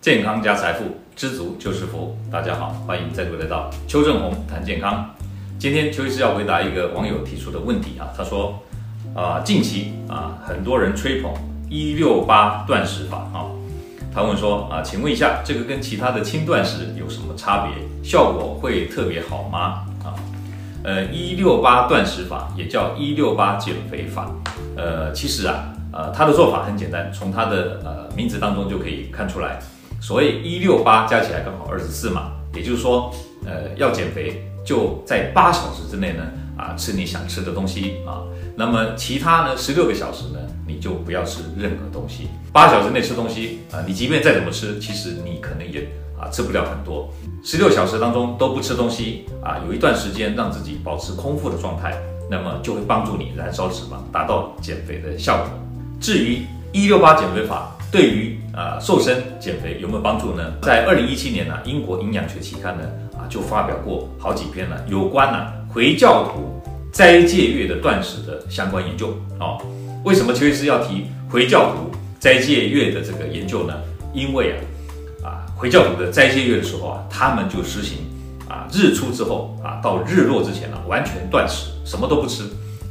健康加财富，知足就是福。大家好，欢迎再度来到邱正红谈健康。今天邱医师要回答一个网友提出的问题啊，他说啊，近期啊，很多人吹捧一六八断食法啊，他问说啊，请问一下，这个跟其他的轻断食有什么差别？效果会特别好吗？啊，呃，一六八断食法也叫一六八减肥法，呃，其实啊，呃，他的做法很简单，从他的呃名字当中就可以看出来。所谓一六八加起来刚好二十四嘛，也就是说，呃，要减肥就在八小时之内呢，啊，吃你想吃的东西啊。那么其他呢，十六个小时呢，你就不要吃任何东西。八小时内吃东西啊，你即便再怎么吃，其实你可能也啊吃不了很多。十六小时当中都不吃东西啊，有一段时间让自己保持空腹的状态，那么就会帮助你燃烧脂肪，达到减肥的效果。至于一六八减肥法。对于啊、瘦身减肥有没有帮助呢？在二零一七年呢、英国营养学期刊呢啊就发表过好几篇了有关呢、回教徒斋戒月的断食的相关研究哦。为什么邱医师要提回教徒斋戒月的这个研究呢？因为啊啊回教徒的斋戒月的时候啊，他们就实行啊日出之后啊到日落之前呢、完全断食，什么都不吃，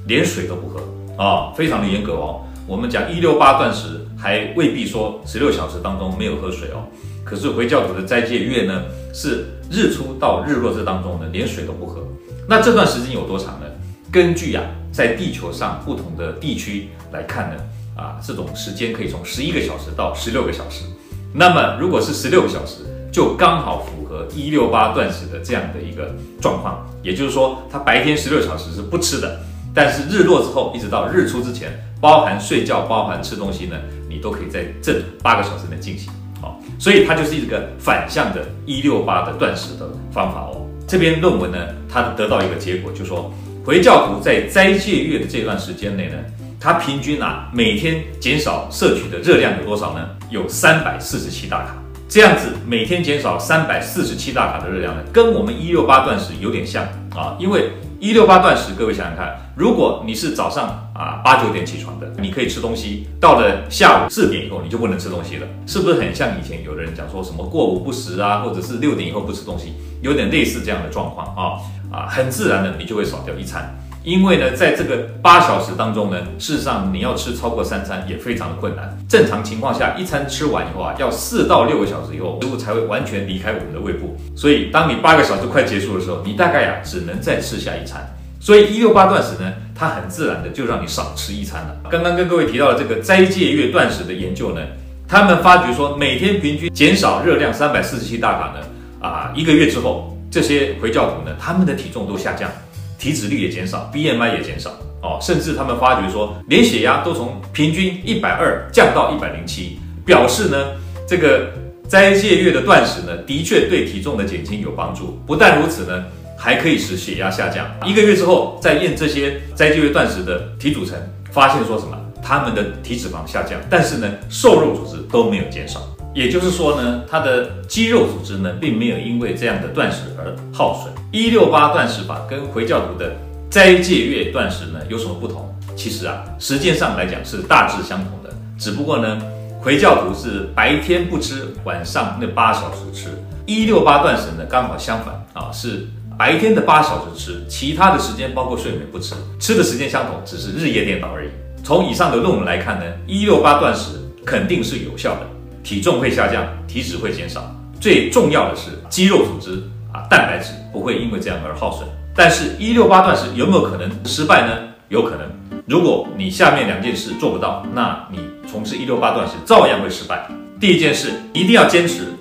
连水都不喝啊、非常的严格哦。我们讲一六八断食，还未必说十六小时当中没有喝水哦。可是回教徒的斋戒月呢，是日出到日落这当中呢，连水都不喝。那这段时间有多长呢？根据啊，在地球上不同的地区来看呢，啊，这种时间可以从十一个小时到十六个小时。那么如果是十六个小时，就刚好符合一六八断食的这样的一个状况。也就是说，他白天十六小时是不吃的。但是日落之后，一直到日出之前，包含睡觉、包含吃东西呢，你都可以在这八个小时内进行。好，所以它就是一个反向的“一六八”的断食的方法哦。这篇论文呢，它得到一个结果，就说回教徒在斋戒月的这段时间内呢，他平均啊每天减少摄取的热量有多少呢？有三百四十七大卡。这样子每天减少三百四十七大卡的热量呢，跟我们一六八断食有点像啊，因为。一六八断食，各位想想看，如果你是早上啊八九点起床的，你可以吃东西，到了下午四点以后你就不能吃东西了，是不是很像以前有的人讲说什么过午不食啊，或者是六点以后不吃东西，有点类似这样的状况啊啊，很自然的你就会少掉一餐。因为呢，在这个八小时当中呢，事实上你要吃超过三餐也非常的困难。正常情况下，一餐吃完以后啊，要四到六个小时以后，食物才会完全离开我们的胃部。所以，当你八个小时快结束的时候，你大概呀、啊、只能再吃下一餐。所以，一六八断食呢，它很自然的就让你少吃一餐了。刚刚跟各位提到的这个斋戒月断食的研究呢，他们发觉说，每天平均减少热量三百四十七大卡呢，啊，一个月之后，这些回教徒呢，他们的体重都下降。体脂率也减少，BMI 也减少哦，甚至他们发觉说，连血压都从平均一百二降到一百零七，表示呢，这个斋戒月的断食呢，的确对体重的减轻有帮助。不但如此呢，还可以使血压下降。一个月之后再验这些斋戒月断食的体组成，发现说什么？他们的体脂肪下降，但是呢，瘦肉组织都没有减少。也就是说呢，他的肌肉组织呢，并没有因为这样的断食而耗损。一六八断食法跟回教徒的斋戒月断食呢有什么不同？其实啊，时间上来讲是大致相同的，只不过呢，回教徒是白天不吃，晚上那八小时吃；一六八断食呢刚好相反啊，是白天的八小时吃，其他的时间包括睡眠不吃，吃的时间相同，只是日夜颠倒而已。从以上的论文来看呢，一六八断食肯定是有效的。体重会下降，体脂会减少，最重要的是肌肉组织啊，蛋白质不会因为这样而耗损。但是，一六八断食有没有可能失败呢？有可能。如果你下面两件事做不到，那你从事一六八断食照样会失败。第一件事，一定要坚持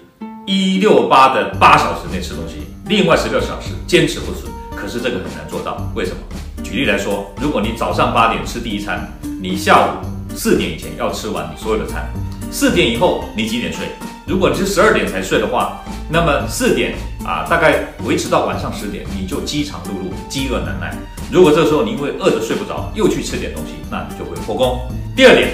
一六八的八小时内吃东西，另外十六小时坚持不吃。可是这个很难做到，为什么？举例来说，如果你早上八点吃第一餐，你下午四点以前要吃完你所有的餐。四点以后你几点睡？如果你是十二点才睡的话，那么四点啊，大概维持到晚上十点，你就饥肠辘辘，饥饿难耐。如果这时候你因为饿得睡不着，又去吃点东西，那你就会破功。第二点，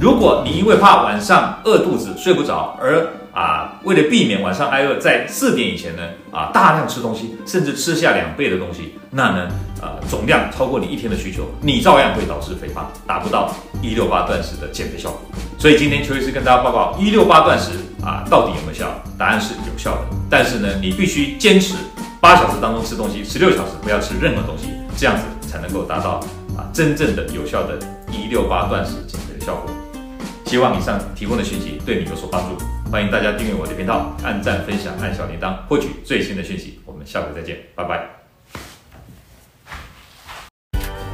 如果你因为怕晚上饿肚子睡不着，而啊为了避免晚上挨饿，在四点以前呢啊大量吃东西，甚至吃下两倍的东西，那呢啊总量超过你一天的需求，你照样会导致肥胖，达不到一六八断食的减肥效果。所以今天邱医师跟大家报告，一六八断食啊，到底有没有效？答案是有效的，但是呢，你必须坚持八小时当中吃东西，十六小时不要吃任何东西，这样子才能够达到啊真正的有效的一六八断食减肥的效果。希望以上提供的讯息对你有所帮助，欢迎大家订阅我的频道，按赞、分享、按小铃铛，获取最新的讯息。我们下回再见，拜拜。